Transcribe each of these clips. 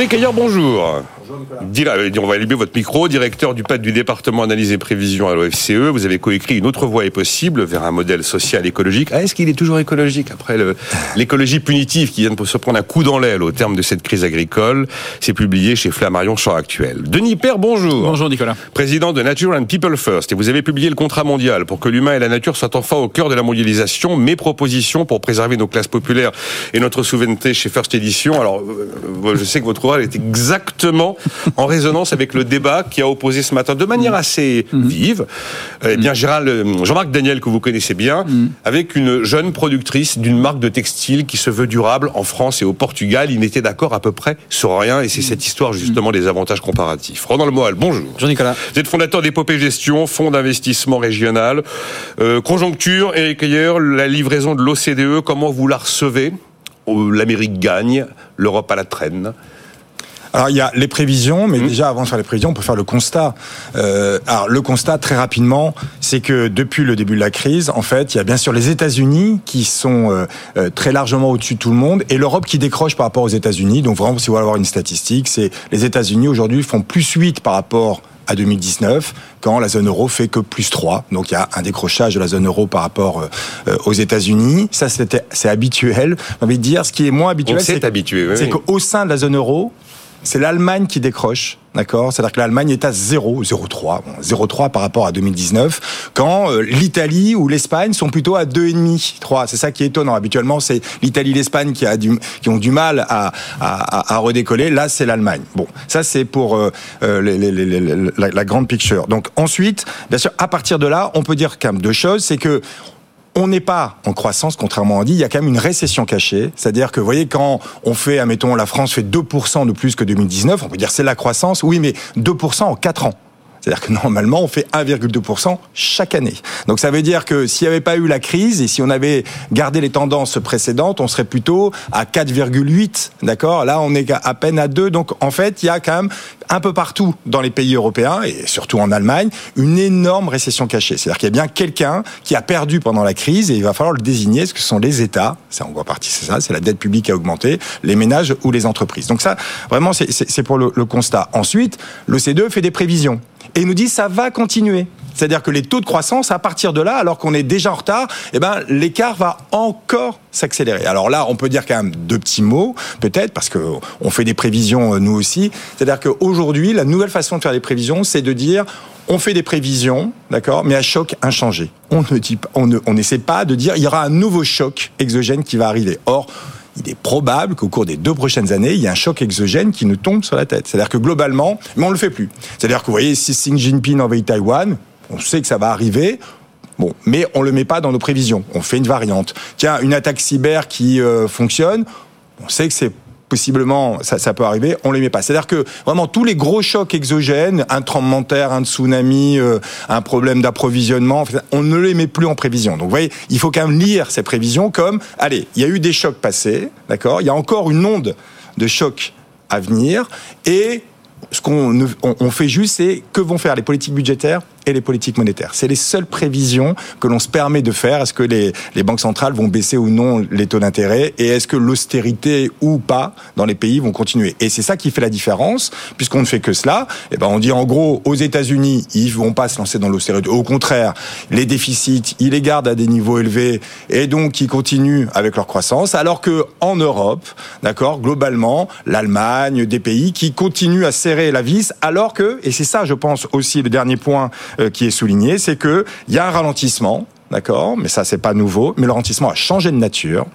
Pécailleur, bonjour. On va allumer votre micro, directeur du PAD du département analyse et prévision à l'OFCE. Vous avez coécrit Une autre voie est possible vers un modèle social écologique. Ah, est-ce qu'il est toujours écologique après l'écologie punitive qui vient de se prendre un coup dans l'aile au terme de cette crise agricole? C'est publié chez Flammarion Champ Actuel. Denis Père, bonjour. Bonjour Nicolas. Président de Nature and People First. Et vous avez publié le contrat mondial pour que l'humain et la nature soient enfin au cœur de la mondialisation. Mes propositions pour préserver nos classes populaires et notre souveraineté chez First Edition. Alors, euh, je sais que votre ouvrage est exactement en résonance avec le débat qui a opposé ce matin de manière assez mhm. vive, eh bien euh, Jean-Marc Daniel que vous connaissez bien, avec une jeune productrice d'une marque de textile qui se veut durable en France et au Portugal. Il n'était d'accord à peu près sur rien et c'est cette histoire justement des avantages comparatifs. Roland Le Moal, bonjour. Bonjour Nicolas. Vous êtes fondateur d'Épopée Gestion, fonds d'investissement régional. Euh, conjoncture, et ailleurs, la livraison de l'OCDE, comment vous la recevez? L'Amérique gagne, l'Europe à la traîne. Alors il y a les prévisions, mais mmh. déjà avant de faire les prévisions, on peut faire le constat. Euh, alors le constat très rapidement, c'est que depuis le début de la crise, en fait, il y a bien sûr les États-Unis qui sont euh, euh, très largement au-dessus de tout le monde et l'Europe qui décroche par rapport aux États-Unis. Donc vraiment, si vous voulez avoir une statistique, c'est les États-Unis aujourd'hui font plus 8 par rapport à 2019, quand la zone euro fait que plus 3. Donc il y a un décrochage de la zone euro par rapport aux États-Unis. Ça, c'est habituel. J'ai envie de dire, ce qui est moins habituel, c'est oui. qu'au sein de la zone euro, c'est l'Allemagne qui décroche, d'accord? C'est-à-dire que l'Allemagne est à 0, 0,3, 0,3 par rapport à 2019, quand euh, l'Italie ou l'Espagne sont plutôt à 2,5, 3. C'est ça qui est étonnant. Habituellement, c'est l'Italie, l'Espagne qui, qui ont du mal à, à, redécoller. Là, c'est l'Allemagne. Bon, ça c'est pour euh, euh la, la, grande picture. Donc ensuite, bien sûr, à partir de là, on peut dire quand même deux choses, c'est que on n'est pas en croissance, contrairement à dit. Il y a quand même une récession cachée. C'est-à-dire que, vous voyez, quand on fait, admettons, la France fait 2% de plus que 2019, on peut dire c'est la croissance. Oui, mais 2% en 4 ans. C'est-à-dire que normalement, on fait 1,2% chaque année. Donc ça veut dire que s'il n'y avait pas eu la crise et si on avait gardé les tendances précédentes, on serait plutôt à 4,8. D'accord? Là, on est à peine à 2. Donc en fait, il y a quand même un peu partout dans les pays européens et surtout en Allemagne une énorme récession cachée. C'est-à-dire qu'il y a bien quelqu'un qui a perdu pendant la crise et il va falloir le désigner. Ce que sont les États. Ça, en voit partie, c'est ça. C'est la dette publique qui a augmenté, les ménages ou les entreprises. Donc ça, vraiment, c'est pour le, le constat. Ensuite, l'OCDE fait des prévisions et il nous dit ça va continuer. C'est-à-dire que les taux de croissance, à partir de là, alors qu'on est déjà en retard, eh ben, l'écart va encore s'accélérer. Alors là, on peut dire quand même deux petits mots, peut-être, parce que on fait des prévisions euh, nous aussi. C'est-à-dire qu'aujourd'hui, la nouvelle façon de faire des prévisions, c'est de dire on fait des prévisions, d'accord, mais à choc inchangé. On ne dit, on n'essaie pas de dire il y aura un nouveau choc exogène qui va arriver. Or, il est probable qu'au cours des deux prochaines années, il y ait un choc exogène qui nous tombe sur la tête. C'est-à-dire que globalement, mais on ne le fait plus. C'est-à-dire que vous voyez, si Xi Jinping envahit Taïwan, on sait que ça va arriver. Bon, mais on le met pas dans nos prévisions. On fait une variante. Tiens, une attaque cyber qui euh, fonctionne, on sait que c'est possiblement, ça, ça peut arriver, on les met pas. C'est-à-dire que vraiment tous les gros chocs exogènes, un tremblement de terre, un tsunami, euh, un problème d'approvisionnement, on ne les met plus en prévision. Donc vous voyez, il faut quand même lire ces prévisions comme, allez, il y a eu des chocs passés, d'accord Il y a encore une onde de chocs à venir et ce qu'on on fait juste, c'est que vont faire les politiques budgétaires et les politiques monétaires. C'est les seules prévisions que l'on se permet de faire. Est-ce que les, les, banques centrales vont baisser ou non les taux d'intérêt et est-ce que l'austérité ou pas dans les pays vont continuer? Et c'est ça qui fait la différence, puisqu'on ne fait que cela. Et eh ben on dit en gros aux États-Unis, ils vont pas se lancer dans l'austérité. Au contraire, les déficits, ils les gardent à des niveaux élevés et donc ils continuent avec leur croissance. Alors que en Europe, d'accord, globalement, l'Allemagne, des pays qui continuent à serrer la vis, alors que et c'est ça, je pense aussi le dernier point qui est souligné, c'est que il y a un ralentissement d'accord Mais ça, c'est pas nouveau. Mais le ralentissement a changé de nature.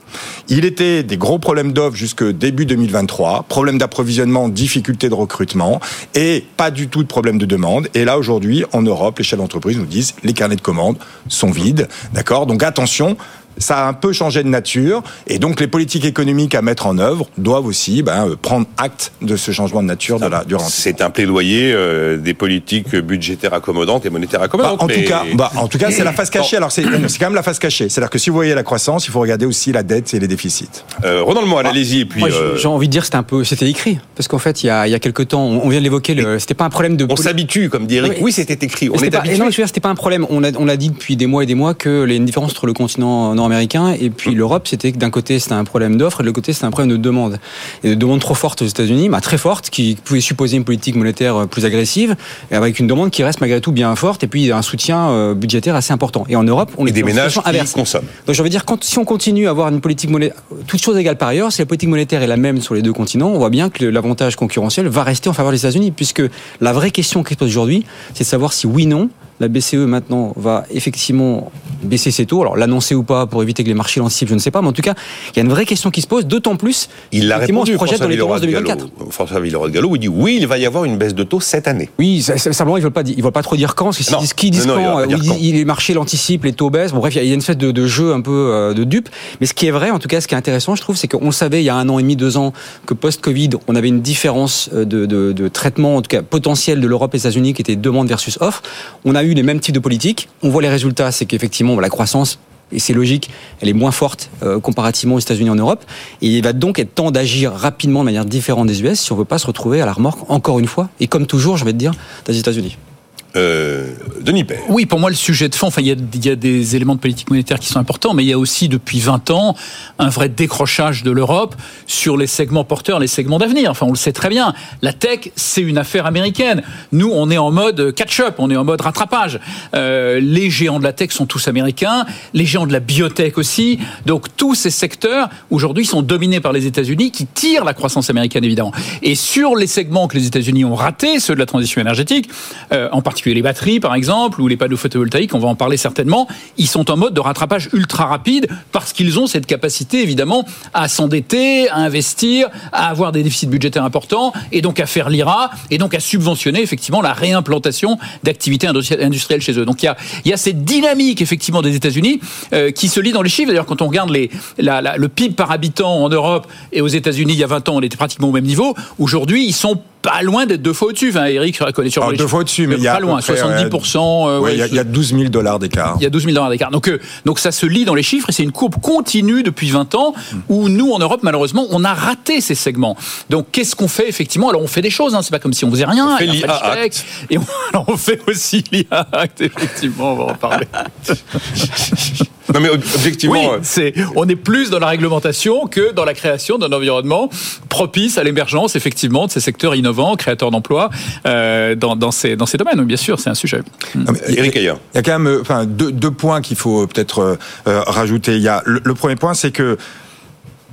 Il était des gros problèmes d'offres jusque début 2023, problème d'approvisionnement, difficulté de recrutement, et pas du tout de problème de demande. Et là, aujourd'hui, en Europe, les chefs d'entreprise nous disent les carnets de commandes sont vides, d'accord Donc attention, ça a un peu changé de nature et donc les politiques économiques à mettre en œuvre doivent aussi ben, euh, prendre acte de ce changement de nature de la, du C'est un plaidoyer euh, des politiques budgétaires accommodantes et monétaires accommodantes. Bah, en, tout cas, bah, en tout cas, c'est la face cachée. Alors c'est quand même la face cachée. C'est-à-dire que si vous voyez la croissance, il faut regarder aussi la dette et les déficits. Euh, Ronald Moine, allez-y. Puis euh, j'ai envie de dire c'était un peu, c'était écrit parce qu'en fait il y a, il y a quelques temps, on vient de l'évoquer, c'était pas un problème de. On s'habitue, comme dit Eric. Oui, c'était écrit. On est pas, Non, c'était pas un problème. On a, on a dit depuis des mois et des mois que les différences entre le continent américain. Et puis l'Europe, c'était que d'un côté, c'était un problème d'offre, et de l'autre côté, c'était un problème de demande. Et de demande trop forte aux États-Unis, bah, très forte, qui pouvait supposer une politique monétaire plus agressive, et avec une demande qui reste malgré tout bien forte, et puis un soutien euh, budgétaire assez important. Et en Europe, on et est des dans une ménages qui inverse. consomment. Donc, je veux dire, quand, si on continue à avoir une politique monétaire, toute chose égale par ailleurs, si la politique monétaire est la même sur les deux continents, on voit bien que l'avantage concurrentiel va rester en faveur des États-Unis, puisque la vraie question qui se pose aujourd'hui, c'est de savoir si oui, non, la BCE maintenant va effectivement baisser ses taux. Alors l'annoncer ou pas pour éviter que les marchés l'anticipent, je ne sais pas, mais en tout cas, il y a une vraie question qui se pose, d'autant plus. Il l'a effectivement, on se répondu, projette François dans les tendances Villeroy de 2024. Gallo. François Villeroy de Gallo, il dit oui, il va y avoir une baisse de taux cette année. Oui, simplement, ils veulent pas, ils veulent pas trop dire quand, parce disent, qu'ils disent Non, non, il va quand, pas euh, ils- quand. les marchés l'anticipent, les taux baissent. Bon, bref, il y a- une espèce de, de jeu un peu euh, de dupe. Mais ce qui est vrai, en tout cas, ce qui est intéressant, je trouve, c'est qu'on le savait il y a un an et demi, deux ans, que post-Covid, on avait une différence euh, de, de, de traitement, en tout cas potentiel de l'Europe et des États-Unis, qui était demande versus offre. On a eu les mêmes types de politiques. On voit les résultats, c'est qu'effectivement, la croissance et c'est logique, elle est moins forte euh, comparativement aux États-Unis en Europe. Et il va donc être temps d'agir rapidement de manière différente des US si on veut pas se retrouver à la remorque encore une fois. Et comme toujours, je vais te dire, des États-Unis. Euh. Oui, pour moi, le sujet de fond, enfin, il y, a, il y a des éléments de politique monétaire qui sont importants, mais il y a aussi depuis 20 ans un vrai décrochage de l'Europe sur les segments porteurs, les segments d'avenir. Enfin, on le sait très bien. La tech, c'est une affaire américaine. Nous, on est en mode catch-up, on est en mode rattrapage. Euh, les géants de la tech sont tous américains, les géants de la biotech aussi. Donc, tous ces secteurs, aujourd'hui, sont dominés par les États-Unis qui tirent la croissance américaine, évidemment. Et sur les segments que les États-Unis ont ratés, ceux de la transition énergétique, euh, en particulier les batteries, par exemple, ou les panneaux photovoltaïques, on va en parler certainement, ils sont en mode de rattrapage ultra rapide parce qu'ils ont cette capacité, évidemment, à s'endetter, à investir, à avoir des déficits budgétaires importants, et donc à faire l'IRA, et donc à subventionner, effectivement, la réimplantation d'activités industri- industrielles chez eux. Donc il y a, cette dynamique, effectivement, des États-Unis euh, qui se lit dans les chiffres. D'ailleurs, quand on regarde les, le PIB par habitant en Europe et aux États-Unis, il y a 20 ans, on était pratiquement au même niveau. Aujourd'hui, ils sont pas loin d'être deux fois au-dessus. Enfin, Eric connaît sur deux chiffres. fois au-dessus, mais il y a pas loin, près, 70%. euh, Ouais, ouais, il y a- il y, a 12 000 dollars d'écart. il y a 12 000 dollars d'écart. Donc, euh, donc ça se lit dans les chiffres et c'est une courbe continue depuis 20 ans où nous, en Europe, malheureusement, on a raté ces segments. Donc, qu'est-ce qu'on fait effectivement? Alors, on fait des choses, hein, c'est pas comme si on faisait rien. On fait l'IA Act. Et on, alors, on fait aussi l'IA Act, effectivement, on va en parler. Non mais ob- objectivement, Oui, euh, c'est, on est plus dans la réglementation que dans la création d'un environnement propice à l'émergence, effectivement, de ces secteurs innovants, créateurs d'emplois, euh, dans, dans, ces, dans ces domaines. Bien sûr, c'est un sujet. Non, Eric Ayer. Il y a quand même enfin, deux, deux points qu'il faut peut-être euh, rajouter. Il y a, le, le premier point, c'est que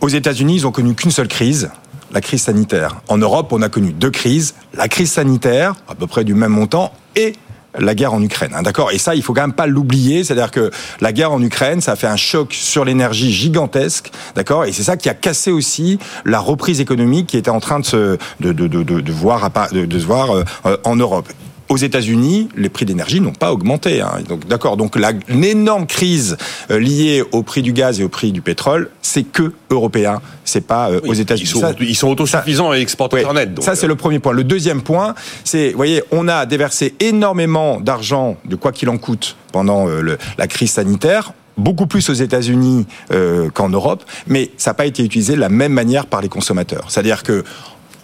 aux États-Unis, ils ont connu qu'une seule crise, la crise sanitaire. En Europe, on a connu deux crises, la crise sanitaire, à peu près du même montant, et la guerre en Ukraine, hein, d'accord? Et ça, il faut quand même pas l'oublier, c'est-à-dire que la guerre en Ukraine, ça a fait un choc sur l'énergie gigantesque, d'accord? Et c'est ça qui a cassé aussi la reprise économique qui était en train de se de, de, de, de, de voir, de, de se voir euh, euh, en Europe. Aux États-Unis, les prix d'énergie n'ont pas augmenté. Hein. Donc, d'accord. Donc, la, une énorme crise euh, liée au prix du gaz et au prix du pétrole, c'est que européen. C'est pas euh, aux ils États-Unis. sont, Ça- ils sont autosuffisants et exportateurs Ouais, nets. ça, c'est euh, le premier point. Le deuxième point, c'est, vous voyez, on a déversé énormément d'argent, de quoi qu'il en coûte, pendant euh, le- la crise sanitaire beaucoup plus aux États-Unis euh, qu'en Europe, mais ça n'a pas été utilisé de la même manière par les consommateurs. C'est-à-dire que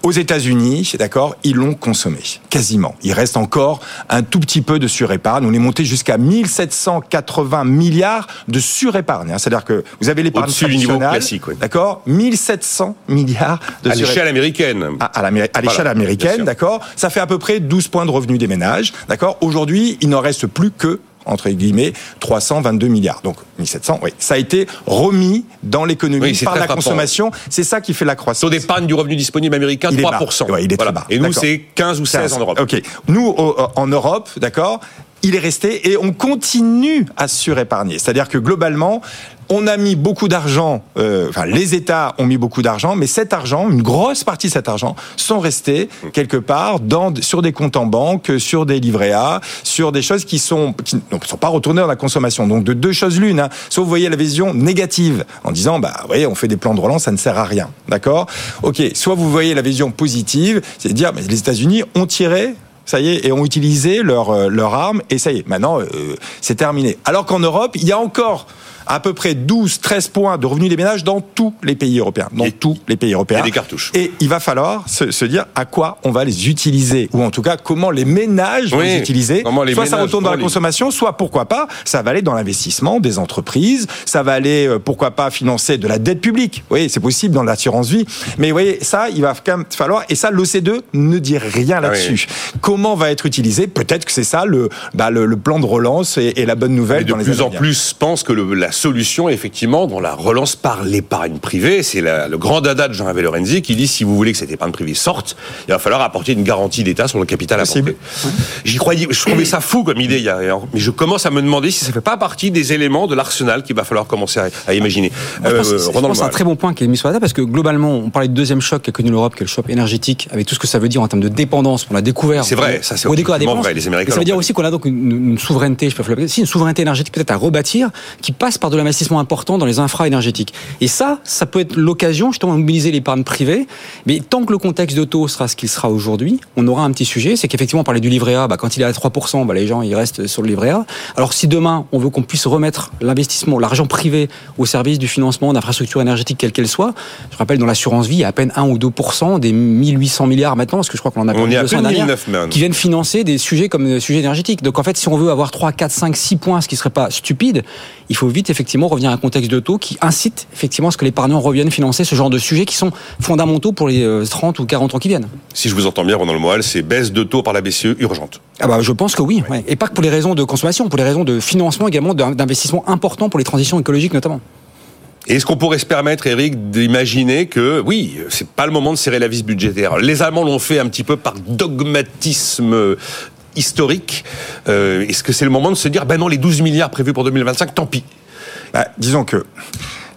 aux États-Unis, d'accord, ils l'ont consommé quasiment. Il reste encore un tout petit peu de surépargne. On est monté jusqu'à 1780 milliards de surépargne. hein. C'est-à-dire que vous avez l'épargne traditionnelle, oui. d'accord, 1700 milliards de à surépargne l'échelle américaine. à, à à l'échelle Voilà, américaine, d'accord Ça fait à peu près 12 points de revenus des ménages, d'accord Aujourd'hui, il n'en reste plus que entre guillemets 322 milliards. Donc 1700, oui, ça a été remis dans l'économie Oui, par la frappant. consommation. C'est ça qui fait la Taux croissance. d'épargne du revenu disponible américain, Il est 3%. bas. Ouais, il est très Voilà. bas. Et nous, c'est 15 ou 16 en Europe. Ok. Nous, au- en Europe, d'accord, il est resté et on continue à surépargner. C'est-à-dire que globalement, on a mis beaucoup d'argent, euh, enfin les États ont mis beaucoup d'argent, mais cet argent, une grosse partie de cet argent, sont restés quelque part dans, sur des comptes en banque, sur des livrets A, sur des choses qui sont qui ne sont pas retournées dans la consommation. Donc de deux choses l'une. Hein. Soit vous voyez la vision négative en disant bah vous voyez on fait des plans de relance, ça ne sert à rien, d'accord? Ok. Soit vous voyez la vision positive, c'est de dire mais les États-Unis ont tiré ça y est, et ont utilisé leur, euh, leur arme, et ça y est, maintenant, euh, c'est terminé. Alors qu'en Europe, il y a encore à peu près 12-13 points de revenus des ménages dans tous les pays européens. Dans Et- tous les pays européens. A des cartouches. Et il va falloir se, se dire à quoi on va les utiliser, ou en tout cas comment les ménages vont les utiliser. comment les soit ça retourne dans la les- consommation, soit pourquoi pas, ça va aller dans l'investissement des entreprises, ça va aller euh, pourquoi pas financer de la dette publique. Oui, c'est possible dans l'assurance vie, mais vous voyez ça, il va quand même falloir. Et ça, l'OCDE ne dit rien là-dessus. Comment va être utilisé? Peut-être que c'est ça le, bah, le, le plan de relance et, et la bonne nouvelle Et de dans les plus à en plus pense que le- la solution, effectivement, dans la relance par l'épargne privée, c'est le grand dada de Jean-Hervé Lorenzi qui dit si vous voulez que cette épargne privée sorte, il va falloir apporter une garantie d'État sur le capital apporté. J'y croyais, je trouvais ça fou comme idée, mais je commence à me demander si ça fait pas partie des éléments de l'arsenal qu'il va falloir commencer à, imaginer. Moi, je pense que Euh, c'est- un très bon point qui est mis sur la table parce que globalement, on parlait du deuxième choc qu'a connu l'Europe, qui est le choc énergétique, avec tout ce que ça veut dire en termes de dépendance. On l'a découvert. C'est vrai, ça, c'est vrai, les Américains Et ça veut dire aussi qu'on a donc une, une souveraineté, je peux si une souveraineté énergétique peut-être à rebâtir, qui passe par de l'investissement important dans les infra énergétiques. Et ça, ça peut être l'occasion justement de mobiliser l'épargne privée. Mais tant que le contexte de taux sera ce qu'il sera aujourd'hui, on aura un petit sujet, c'est qu'effectivement, on parlait du livret A, bah, quand il est à 3%, bah, les gens ils restent sur le livret A. Alors si demain on veut qu'on puisse remettre l'investissement, l'argent privé au service du financement d'infrastructures énergétiques quelles qu'elles soient, je rappelle dans l'assurance vie, il y a à peine 1 ou 2% des 1800 milliards maintenant, parce que je crois qu'on en a On est à 200 plus de dernière, 1009 maintenant. qui viennent financer des sujets comme des sujets énergétiques. Donc en fait, si on veut avoir 3, 4, 5, 6 points, ce qui serait pas stupide, il faut vite effectivement revenir à un contexte de taux qui incite effectivement à ce que l'épargnant revienne financer ce genre de sujets qui sont fondamentaux pour les euh, 30 ou 40 ans qui viennent. Si je vous entends bien, Ronan Lemoine, c'est baisse de taux par la BCE urgente. Ah bah, je pense que oui, ouais. et pas que pour les raisons de consommation, pour les raisons de financement également, d'investissement important pour les transitions écologiques notamment. Est-ce qu'on pourrait se permettre, Eric, d'imaginer que, oui, c'est pas le moment de serrer la vis budgétaire. Les Allemands l'ont fait un petit peu par dogmatisme euh, historique. Euh, Est-ce que c'est le moment de se dire, ben non, les 12 milliards prévus pour 2025, tant pis. Bah, disons que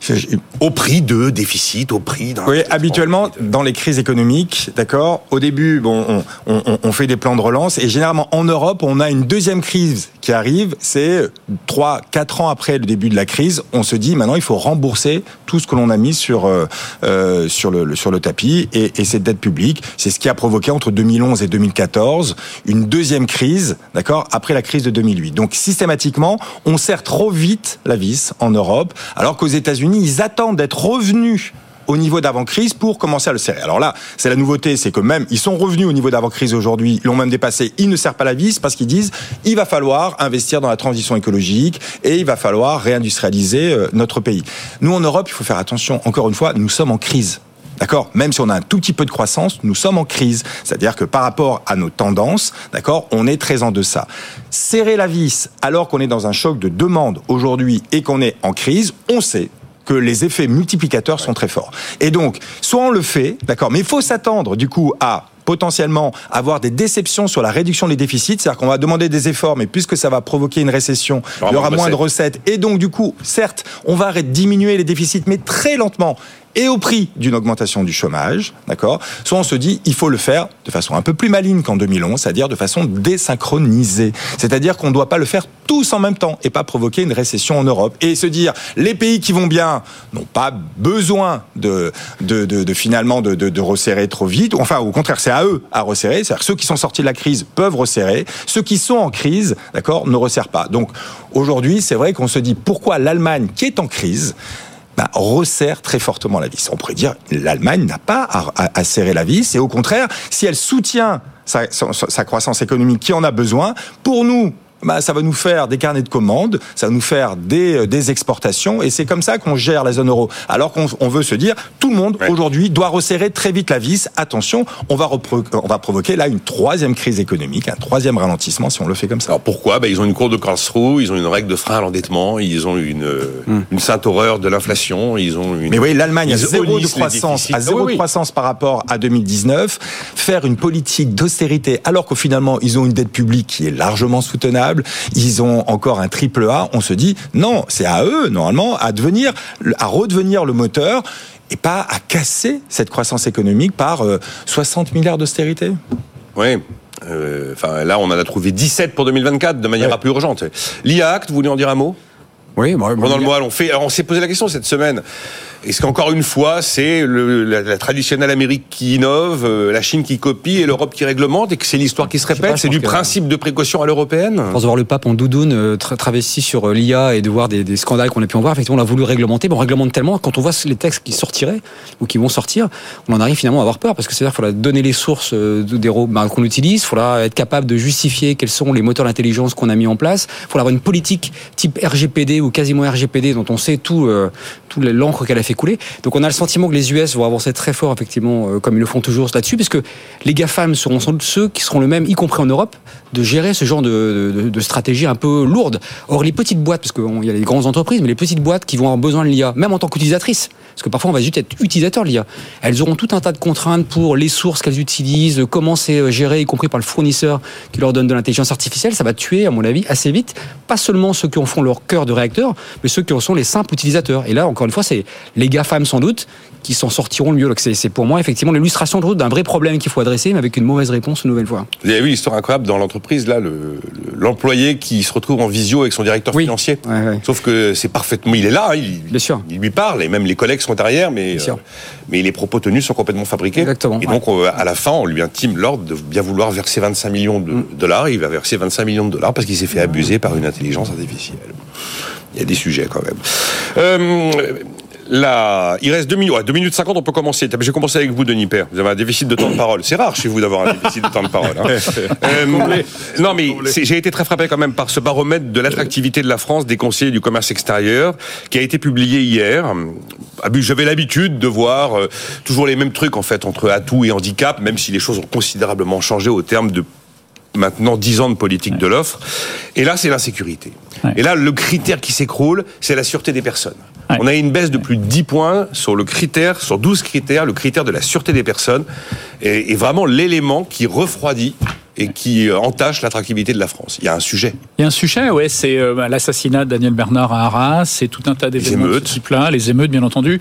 je- je- Au prix de déficit, au prix d'un... Oui, habituellement, dans les crises économiques, d'accord, au début, bon, on, on- on fait des plans de relance et généralement en Europe, on a une deuxième crise qui arrive. C'est trois, quatre ans après le début de la crise, on se dit maintenant il faut rembourser tout ce que l'on a mis sur euh, euh, sur le, le- sur le tapis et, et cette dette publique. C'est ce qui a provoqué entre 2011 et 2014 une deuxième crise, d'accord, après la crise de 2008. Donc systématiquement, on serre trop vite la vis en Europe, alors qu'aux États-Unis, ils attendent d'être revenus au niveau d'avant-crise pour commencer à le serrer. Alors là, c'est la nouveauté, c'est que même ils sont revenus au niveau d'avant-crise aujourd'hui, ils l'ont même dépassé, ils ne serrent pas la vis parce qu'ils disent il va falloir investir dans la transition écologique et il va falloir réindustrialiser euh, notre pays. Nous en Europe, il faut faire attention. Encore une fois, nous sommes en crise. D'accord? Même si on a un tout petit peu de croissance, nous sommes en crise. C'est-à-dire que par rapport à nos tendances, d'accord, on est très en deçà. Serrer la vis alors qu'on est dans un choc de demande aujourd'hui et qu'on est en crise, on sait que les effets multiplicateurs sont très forts. Et donc, soit on le fait, d'accord, mais il faut s'attendre du coup à potentiellement avoir des déceptions sur la réduction des déficits, c'est-à-dire qu'on va demander des efforts, mais puisque ça va provoquer une récession, il y aura moins de recettes, et donc du coup, certes, on va diminuer les déficits, mais très lentement, et au prix d'une augmentation du chômage, d'accord? Soit on se dit, il faut le faire de façon un peu plus maligne qu'en 2011, c'est-à-dire de façon désynchronisée. C'est-à-dire qu'on ne doit pas le faire tous en même temps et pas provoquer une récession en Europe. Et se dire, les pays qui vont bien n'ont pas besoin de, de, de, de finalement de, de, resserrer trop vite. Enfin, au contraire, c'est à eux à resserrer. C'est-à-dire ceux qui sont sortis de la crise peuvent resserrer. Ceux qui sont en crise, d'accord, ne resserrent pas. Donc, aujourd'hui, c'est vrai qu'on se dit, pourquoi l'Allemagne, qui est en crise, bah, resserre très fortement la vis. On pourrait dire l'Allemagne n'a pas à, à, à, serrer la vis, et au contraire, si elle soutient sa, sa, sa croissance économique qui en a besoin, pour nous, bah, ça va nous faire des carnets de commandes, ça va nous faire des, des exportations, et c'est comme ça qu'on gère la zone euro. Alors qu'on on veut se dire, tout le monde ouais. aujourd'hui doit resserrer très vite la vis. Attention, on va, on va provoquer là une troisième crise économique, un troisième ralentissement si on le fait comme ça. Alors pourquoi? Bah, Ils ont une cour de Karlsruhe, ils ont une règle de frein à l'endettement, ils ont une, hum. une sainte horreur de l'inflation, ils ont une... Mais oui, l'Allemagne a zéro de croissance, à zéro oui, oui. de croissance par rapport à 2019. Faire une politique d'austérité alors qu'au finalement ils ont une dette publique qui est largement soutenable ils ont encore un triple A, on se dit non, c'est à eux normalement à devenir, à redevenir le moteur et pas à casser cette croissance économique par euh, 60 milliards d'austérité. Oui. Euh, enfin, là, on en a trouvé 17 pour 2024 de manière ouais. un peu urgente. L'IA Act, vous voulez en dire un mot? Oui, moi, Pendant le mois, on fait. Alors, on s'est posé la question cette semaine. Est-ce qu'encore une fois, c'est la, la traditionnelle Amérique qui innove, euh, la Chine qui copie et l'Europe qui réglemente, et que c'est l'histoire qui se répète je C'est pense du principe de précaution à l'européenne? Force de voir le pape en doudoune euh, tra- travesti sur euh, l'IA et de voir des, des scandales qu'on a pu en voir, effectivement, on a voulu réglementer. Mais on réglemente tellement, quand on voit les textes qui sortiraient ou qui vont sortir, on en arrive finalement à avoir peur parce que c'est-à-dire qu'il faudra donner les sources euh, de- des bah, qu'on utilise, il faudra être capable de justifier quels sont les moteurs d'intelligence qu'on a mis en place, il faudra avoir une politique type RGPD ou quasiment RGPD dont on sait tout, euh, tout l'encre qu'elle a fait Donc on a le sentiment que les US vont avancer très fort, effectivement, euh, comme ils le font toujours là-dessus, puisque les GAFAM seront sans doute ceux qui seront le même, y compris en Europe, de gérer ce genre de stratégie un peu lourde. Or, les petites boîtes, parce qu'il y a les grandes entreprises, mais les petites boîtes qui vont avoir besoin de l'IA, même en tant qu'utilisatrices, parce que parfois on va juste être utilisateur de l'IA, elles auront tout un tas de contraintes pour les sources qu'elles utilisent, comment c'est euh, géré, y compris par le fournisseur qui leur donne de l'intelligence artificielle. Ça va tuer, à mon avis, assez vite, pas seulement ceux qui en font leur cœur de réacteur, mais ceux qui en sont les simples utilisateurs. Et là, encore une fois, c'est les GAFAM sans doute qui s'en sortiront le mieux. C'est pour moi effectivement l'illustration de route d'un vrai problème qu'il faut adresser, mais avec une mauvaise réponse une nouvelle fois. Vous avez vu l'histoire incroyable dans l'entreprise, là, le- le- l'employé qui se retrouve en visio avec son directeur Oui. financier. Ouais, ouais. Sauf que c'est parfaitement, il est là, hein, il, Bien sûr. il lui parle, et même les collègues sont derrière, mais, mais les propos tenus sont complètement fabriqués. Exactement, Et donc, on- à la fin, on lui intime l'ordre de bien vouloir verser 25 millions de Mm. dollars. Il va verser 25 millions de dollars parce qu'il s'est fait abuser par une intelligence artificielle. Il y a des sujets quand même. Euh, Là, il reste 2 minutes, ouais, 2 minutes 50, on peut commencer. J'ai commencé avec vous, Denis Père. Vous avez un déficit de temps de parole. C'est rare chez vous d'avoir un déficit de temps de parole. hein. Euh, non, mais j'ai été très frappé quand même par ce baromètre de l'attractivité de la France des conseillers du commerce extérieur qui a été publié hier. Ah, J'avais l'habitude de voir euh, toujours les mêmes trucs en fait entre atouts et handicap, même si les choses ont considérablement changé au terme de maintenant 10 ans de politique de l'offre. Et là, c'est l'insécurité. Ouais. Et là, le critère qui s'écroule, c'est la sûreté des personnes. On a une baisse de plus de 10 points sur le critère, sur 12 critères, le critère de la sûreté des personnes. Est, est vraiment l'élément qui refroidit et qui euh, entache l'attractivité de la France. Il y a un sujet. Il y a un sujet, ouais, c'est euh, bah, l'assassinat de Daniel Bernard à Arras, c'est tout un tas d'événements de ce type-là, les émeutes, bien entendu.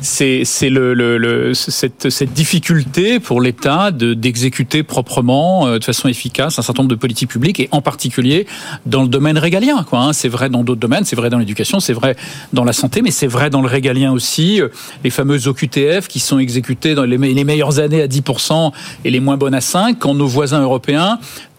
C'est le, le, le- cette, cette difficulté pour l'État de d'exécuter proprement, euh, de façon efficace, un certain nombre de politiques publiques, et en particulier dans le domaine régalien. Quoi, hein. C'est vrai dans d'autres domaines, c'est vrai dans l'éducation, c'est vrai dans la santé, mais c'est vrai dans le régalien aussi. Les fameuses OQTF qui sont exécutées dans les, me- les meilleures années à 10% et les moins bonnes à 5%, quand nos voisins européens européen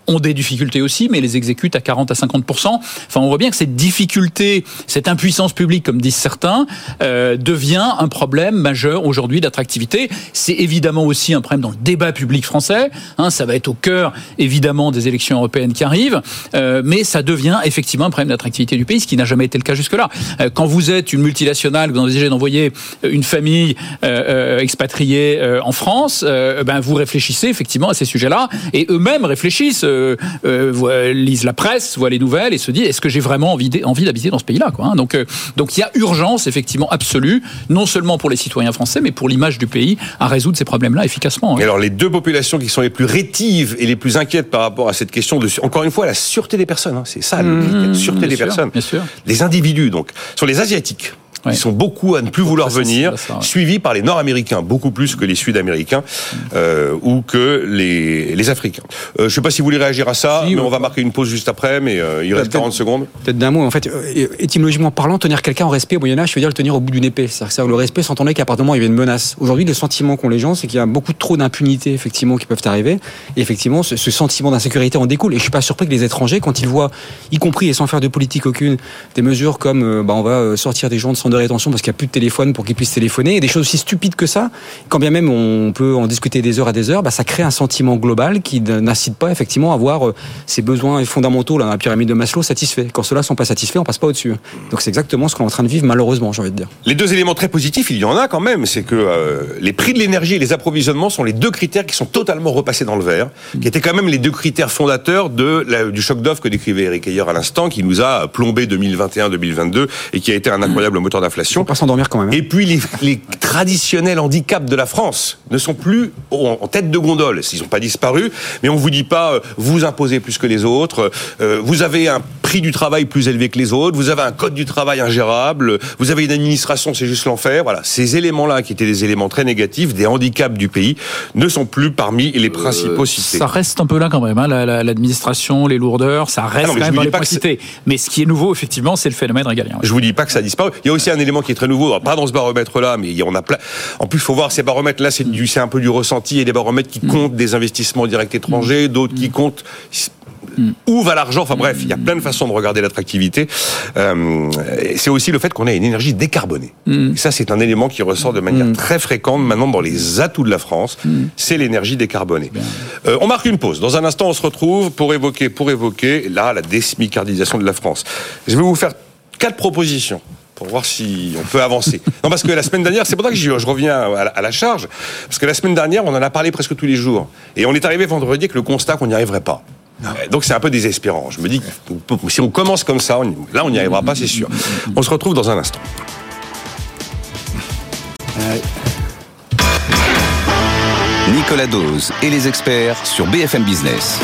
ont des difficultés aussi, mais les exécutent à 40 à 50 Enfin, on voit bien que cette difficulté, cette impuissance publique, comme disent certains, euh, devient un problème majeur aujourd'hui d'attractivité. C'est évidemment aussi un problème dans le débat public français. Hein, ça va être au cœur, évidemment, des élections européennes qui arrivent, euh, mais ça devient effectivement un problème d'attractivité du pays, ce qui n'a jamais été le cas jusque-là. Euh, quand vous êtes une multinationale, vous envisagez d'envoyer une famille expatriée en France, ben vous réfléchissez effectivement à ces sujets-là, et eux-mêmes réfléchissent, euh, euh, lisent la presse, voient les nouvelles et se disent est-ce que j'ai vraiment envie d'habiter dans ce pays-là quoi, hein Donc euh, donc il y a urgence effectivement absolue, non seulement pour les citoyens français, mais pour l'image du pays à résoudre ces problèmes-là efficacement. hein. Et alors, les deux populations qui sont les plus rétives et les plus inquiètes par rapport à cette question de, encore une fois, la sûreté des personnes. hein. c'est ça, le la sûreté des sûr, personnes. bien sûr. Les individus, donc, sont les Asiatiques. Ouais. Ils sont beaucoup à ne plus vouloir venir, ça, suivis par les Nord-Américains, beaucoup plus que les Sud-Américains euh, ou que les, les Africains. Euh, je ne sais pas si vous voulez réagir à ça, Si, mais on va marquer une pause juste après, mais euh, il reste Peut-être- 40 secondes. Peut-être d'un mot, en fait, euh, étymologiquement parlant, tenir quelqu'un en respect au Moyen-Âge, je veux dire le tenir au bout d'une épée. C'est-à-dire que ça, le respect s'entendait qu'à partir du moment où il y avait une menace. Aujourd'hui, le sentiment qu'ont les gens, c'est qu'il y a beaucoup trop d'impunité, effectivement, qui peuvent arriver. Et effectivement, ce, ce sentiment d'insécurité en découle. Et je suis pas surpris que les étrangers, quand ils voient, y compris et sans faire de politique aucune, des mesures comme, euh, bah, on va euh, sortir des gens de de rétention parce qu'il n'y a plus de téléphone pour qu'ils puissent téléphoner, et des choses aussi stupides que ça, quand bien même on peut en discuter des heures à des heures, bah, ça crée un sentiment global qui n'incite pas effectivement à voir euh, ces besoins fondamentaux là, la pyramide de Maslow satisfaits. Quand ceux-là sont pas satisfaits, on passe pas au-dessus. Donc c'est exactement ce qu'on est en train de vivre malheureusement, j'ai envie de dire. Les deux éléments très positifs, il y en a quand même, c'est que euh, les prix de l'énergie et les approvisionnements sont les deux critères qui sont totalement repassés dans le vert, qui étaient quand même les deux critères fondateurs de du choc d'offre que décrivait Eric Ayer à l'instant, qui nous a plombé 2021-2022 et qui a été un incroyable moteur d'inflation. Pas s'endormir quand même. hein. Et puis les, les traditionnels handicaps de la France ne sont plus en, en tête de gondole. Ils n'ont pas disparu, mais on vous dit pas euh, vous imposez plus que les autres, euh, vous avez un prix du travail plus élevé que les autres, vous avez un code du travail ingérable, vous avez une administration, c'est juste l'enfer. Voilà, ces éléments-là, qui étaient des éléments très négatifs, des handicaps du pays, ne sont plus parmi les principaux cités. Ça reste un peu là quand même, hein, la- la- l'administration, les lourdeurs, ça reste Ah non, quand même dans les points cités. Mais ce qui est nouveau, effectivement, c'est le phénomène régalien. Je vous dis pas que ça a disparu. Il y a aussi un élément qui est très nouveau, alors pas dans ce baromètre-là, mais il y en a plein. En plus, il faut voir ces baromètres-là, c'est un peu du ressenti. Il y a des baromètres qui comptent des investissements directs étrangers, d'autres qui comptent où va l'argent. Enfin bref, il y a plein de façons de regarder l'attractivité. Euh, c'est aussi le fait qu'on a une énergie décarbonée. Et ça, c'est un élément qui ressort de manière très fréquente maintenant dans les atouts de la France. C'est l'énergie décarbonée. Euh, on marque une pause. Dans un instant, on se retrouve pour évoquer, pour évoquer là la désmicardisation de la France. Je vais vous faire quatre propositions pour voir si on peut avancer. Non, parce que la semaine dernière, c'est pour ça que je, je reviens à la, à la charge, parce que la semaine dernière, on en a parlé presque tous les jours. Et on est arrivé vendredi avec le constat qu'on n'y arriverait pas. Euh, Donc c'est un peu désespérant. Je me dis que si on commence comme ça, on- là on n'y arrivera pas, c'est sûr. On se retrouve dans un instant. Nicolas Dose et les experts sur BFM Business.